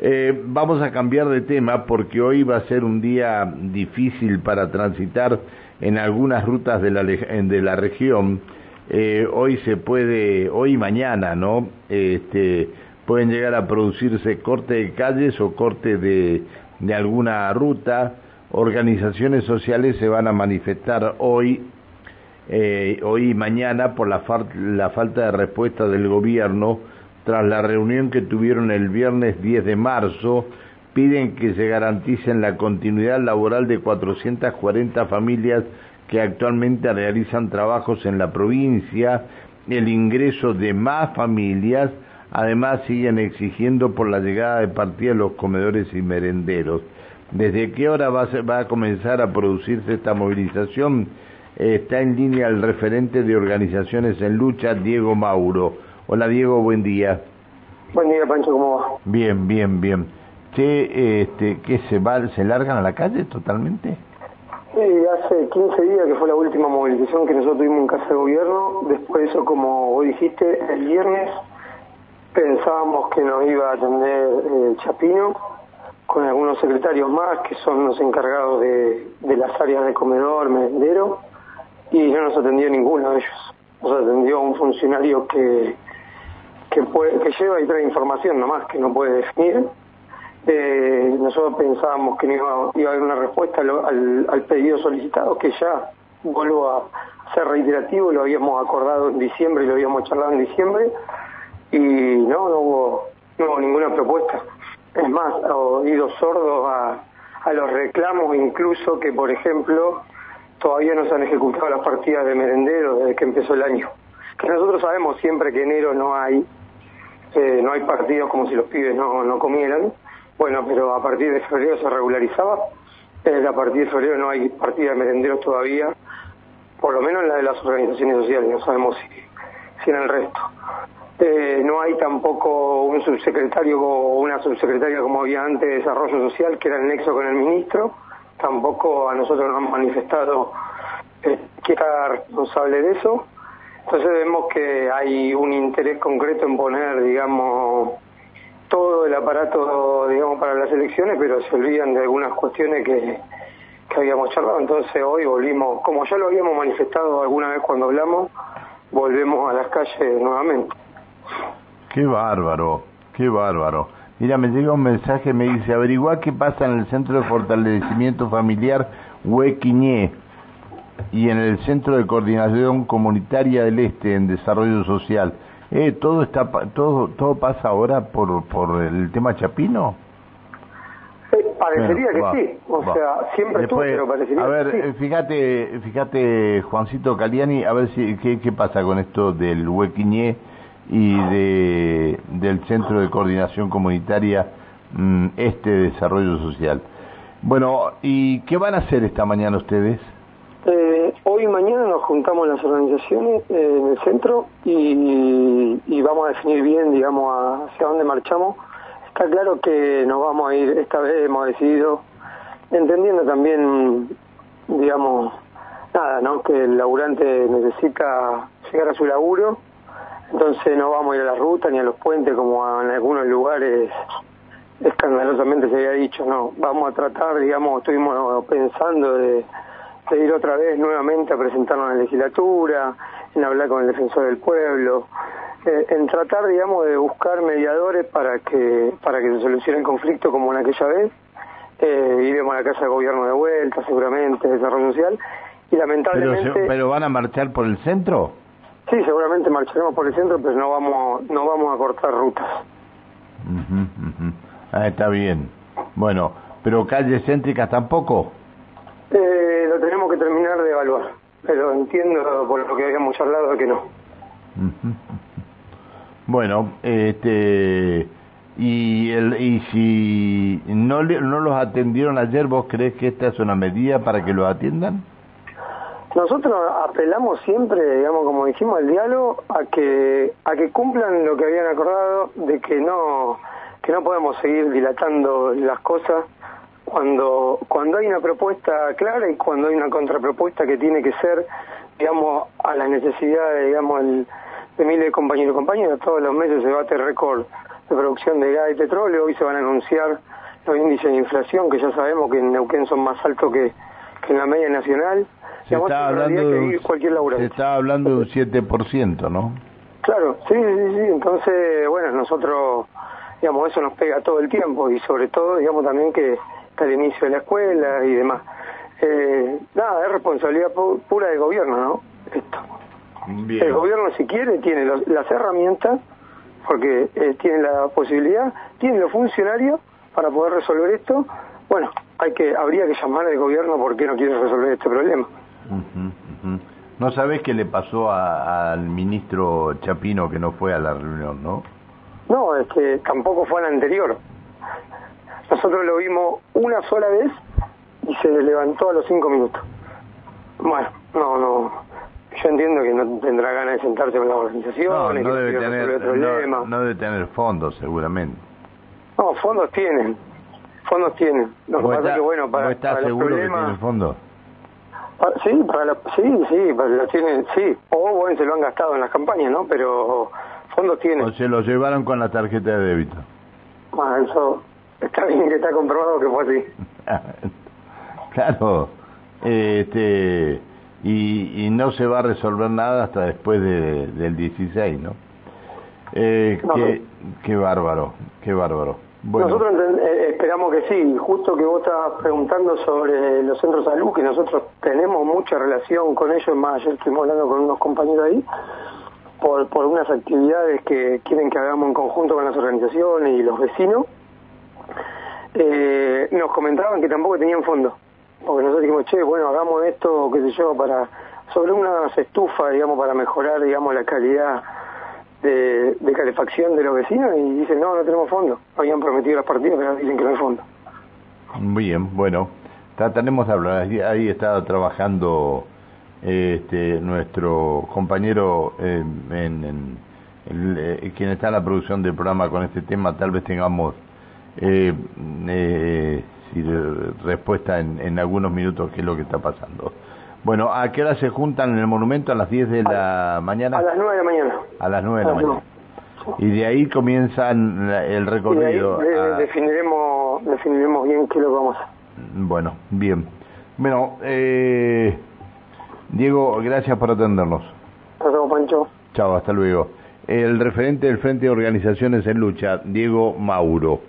Eh, vamos a cambiar de tema porque hoy va a ser un día difícil para transitar en algunas rutas de la, región. Eh, hoy se puede, hoy y mañana, ¿no? Este, pueden llegar a producirse corte de calles o corte de, de alguna ruta. Organizaciones sociales se van a manifestar hoy, eh, hoy y mañana por la, la falta de respuesta del gobierno tras la reunión que tuvieron el viernes 10 de marzo, piden que se garanticen la continuidad laboral de 440 familias que actualmente realizan trabajos en la provincia, el ingreso de más familias, además siguen exigiendo por la llegada de partida los comedores y merenderos. ¿Desde qué hora va a, va a comenzar a producirse esta movilización? está en línea el referente de organizaciones en lucha, Diego Mauro. Hola Diego, buen día. Buen día Pancho, ¿cómo va? Bien, bien, bien. Che, este, ¿qué se va, se largan a la calle totalmente? Sí, hace 15 días que fue la última movilización que nosotros tuvimos en Casa de Gobierno. Después de eso, como vos dijiste, el viernes pensábamos que nos iba a atender eh, Chapino con algunos secretarios más que son los encargados de, de las áreas de comedor, merendero, y no nos atendió ninguno de ellos nos atendió un funcionario que que, puede, que lleva y trae información nomás, que no puede definir. Eh, nosotros pensábamos que no iba, a haber una respuesta al, pedido solicitado, que ya vuelvo a ser reiterativo, lo habíamos acordado en diciembre y lo habíamos charlado en diciembre, y no, no hubo, no hubo ninguna propuesta. Es más, oídos sordos a, a los reclamos, incluso que, por ejemplo, todavía no se han ejecutado las partidas de merendero desde que empezó el año. Que nosotros sabemos siempre que enero no hay eh, no hay partidos como si los pibes no, no comieran. Bueno, pero a partir de febrero se regularizaba. A partir de febrero no hay partida de merenderos todavía, por lo menos en la de las organizaciones sociales, no sabemos si, si en el resto. Eh, no hay tampoco un subsecretario o una subsecretaria como había antes de Desarrollo Social, que era el nexo con el ministro tampoco a nosotros nos han manifestado eh, que era responsable de eso. Entonces vemos que hay un interés concreto en poner, digamos, todo el aparato, digamos, para las elecciones, pero se olvidan de algunas cuestiones que, que habíamos charlado. Entonces hoy volvimos, como ya lo habíamos manifestado alguna vez cuando hablamos, volvemos a las calles nuevamente. Qué bárbaro, qué bárbaro. Mira, me llega un mensaje, me dice, averigua qué pasa en el Centro de Fortalecimiento Familiar Huequiñé y en el Centro de Coordinación Comunitaria del Este en Desarrollo Social. Eh, todo está todo todo pasa ahora por por el tema Chapino. parecería que sí, o sea, siempre tú, pero parecería A ver, que sí. fíjate, fíjate Juancito Caliani, a ver si qué, qué pasa con esto del Huequiñé y de, del Centro de Coordinación Comunitaria mm, Este de Desarrollo Social. Bueno, ¿y qué van a hacer esta mañana ustedes? Eh, hoy y mañana nos juntamos las organizaciones eh, en el centro y, y, vamos a definir bien, digamos, hacia dónde marchamos. Está claro que nos vamos a ir, esta vez hemos decidido, entendiendo también, digamos, nada, ¿no? Que el laburante necesita llegar a su laburo entonces no vamos a ir a la ruta ni a los puentes como en algunos lugares escandalosamente se había dicho, no, vamos a tratar, digamos, estuvimos pensando de, ir otra vez nuevamente a presentarnos en la legislatura, en hablar con el defensor del pueblo, eh, en tratar, digamos, de buscar mediadores para que para que se solucione el conflicto como en aquella vez. Eh, iremos a la Casa de Gobierno de vuelta, seguramente, Desarrollo Social, y lamentablemente... ¿Pero, pero van a marchar por el centro? Sí, seguramente marcharemos por el centro, pero no vamos, no vamos a cortar rutas. Ah, está bien. Bueno, pero calles céntricas tampoco. Eh, lo tenemos que terminar de evaluar, pero entiendo por lo que habíamos charlado que no. Bueno, este y el y si no no los atendieron ayer, ¿vos crees que esta es una medida para que los atiendan? Nosotros apelamos siempre, digamos, como dijimos, al diálogo, a que a que cumplan lo que habían acordado, de que no que no podemos seguir dilatando las cosas cuando cuando hay una propuesta clara y cuando hay una contrapropuesta que tiene que ser, digamos, a las necesidades, digamos, el, de miles de compañeros y compañeras. Todos los meses se bate récord de producción de gas y petróleo. Hoy se van a anunciar los índices de inflación, que ya sabemos que en Neuquén son más altos que, que en la media nacional. Se está, hablando de un, cualquier se está hablando de un 7%, ¿no? Claro, sí, sí, sí. Entonces, bueno, nosotros, digamos, eso nos pega todo el tiempo y sobre todo, digamos, también que está el inicio de la escuela y demás. Eh, nada, es responsabilidad pura del gobierno, ¿no? Esto. El gobierno, si quiere, tiene las herramientas, porque eh, tiene la posibilidad, tiene los funcionarios para poder resolver esto. Bueno, hay que habría que llamar al gobierno porque no quiere resolver este problema. ¿No sabes qué le pasó al ministro Chapino que no fue a la reunión, no? No, es que tampoco fue al anterior. Nosotros lo vimos una sola vez y se levantó a los cinco minutos. Bueno, no, no. Yo entiendo que no tendrá ganas de sentarse con la organización. No, no, debe tener, no, no, debe tener fondos, seguramente. No, fondos tienen. Fondos tienen. Lo que pasa es que, bueno, para, ¿Estás seguro que tienen fondos? sí, para sí, sí, para lo tienen, sí. O bueno, se lo han gastado en las campañas, ¿no? Pero fondos tienen. O se lo llevaron con la tarjeta de débito. Bueno, eso está bien que está comprobado que fue así. claro. Este y, y no se va a resolver nada hasta después de, del 16, ¿no? Eh, qué, qué bárbaro, qué bárbaro. Nosotros eh, esperamos que sí, justo que vos estabas preguntando sobre los centros de salud, que nosotros tenemos mucha relación con ellos, más ayer estuvimos hablando con unos compañeros ahí, por, por unas actividades que quieren que hagamos en conjunto con las organizaciones y los vecinos, eh, nos comentaban que tampoco tenían fondos, porque nosotros dijimos, che, bueno, hagamos esto, qué sé yo, para sobre unas estufas, digamos, para mejorar, digamos, la calidad de, calefacción de los vecinos y dicen, no, no tenemos fondo. Habían prometido las partidas, pero dicen que no hay fondo. Bien, bueno, trataremos de hablar. Ahí está trabajando este, nuestro compañero eh, en, eh, quien está en la producción del programa con este tema. Tal vez tengamos eh, eh respuesta en, en algunos minutos qué es lo que está pasando. Bueno, ¿a qué hora se juntan en el monumento? ¿A las 10 de la mañana? A las 9 de la mañana. A las 9 de la mañana. Y de ahí comienzan el recorrido. definiremos, definiremos bien qué lo vamos a hacer. Bueno, bien. Bueno, eh, Diego, gracias por atendernos. Hasta luego, Pancho. Chao, hasta luego. El referente del Frente de Organizaciones en Lucha, Diego Mauro.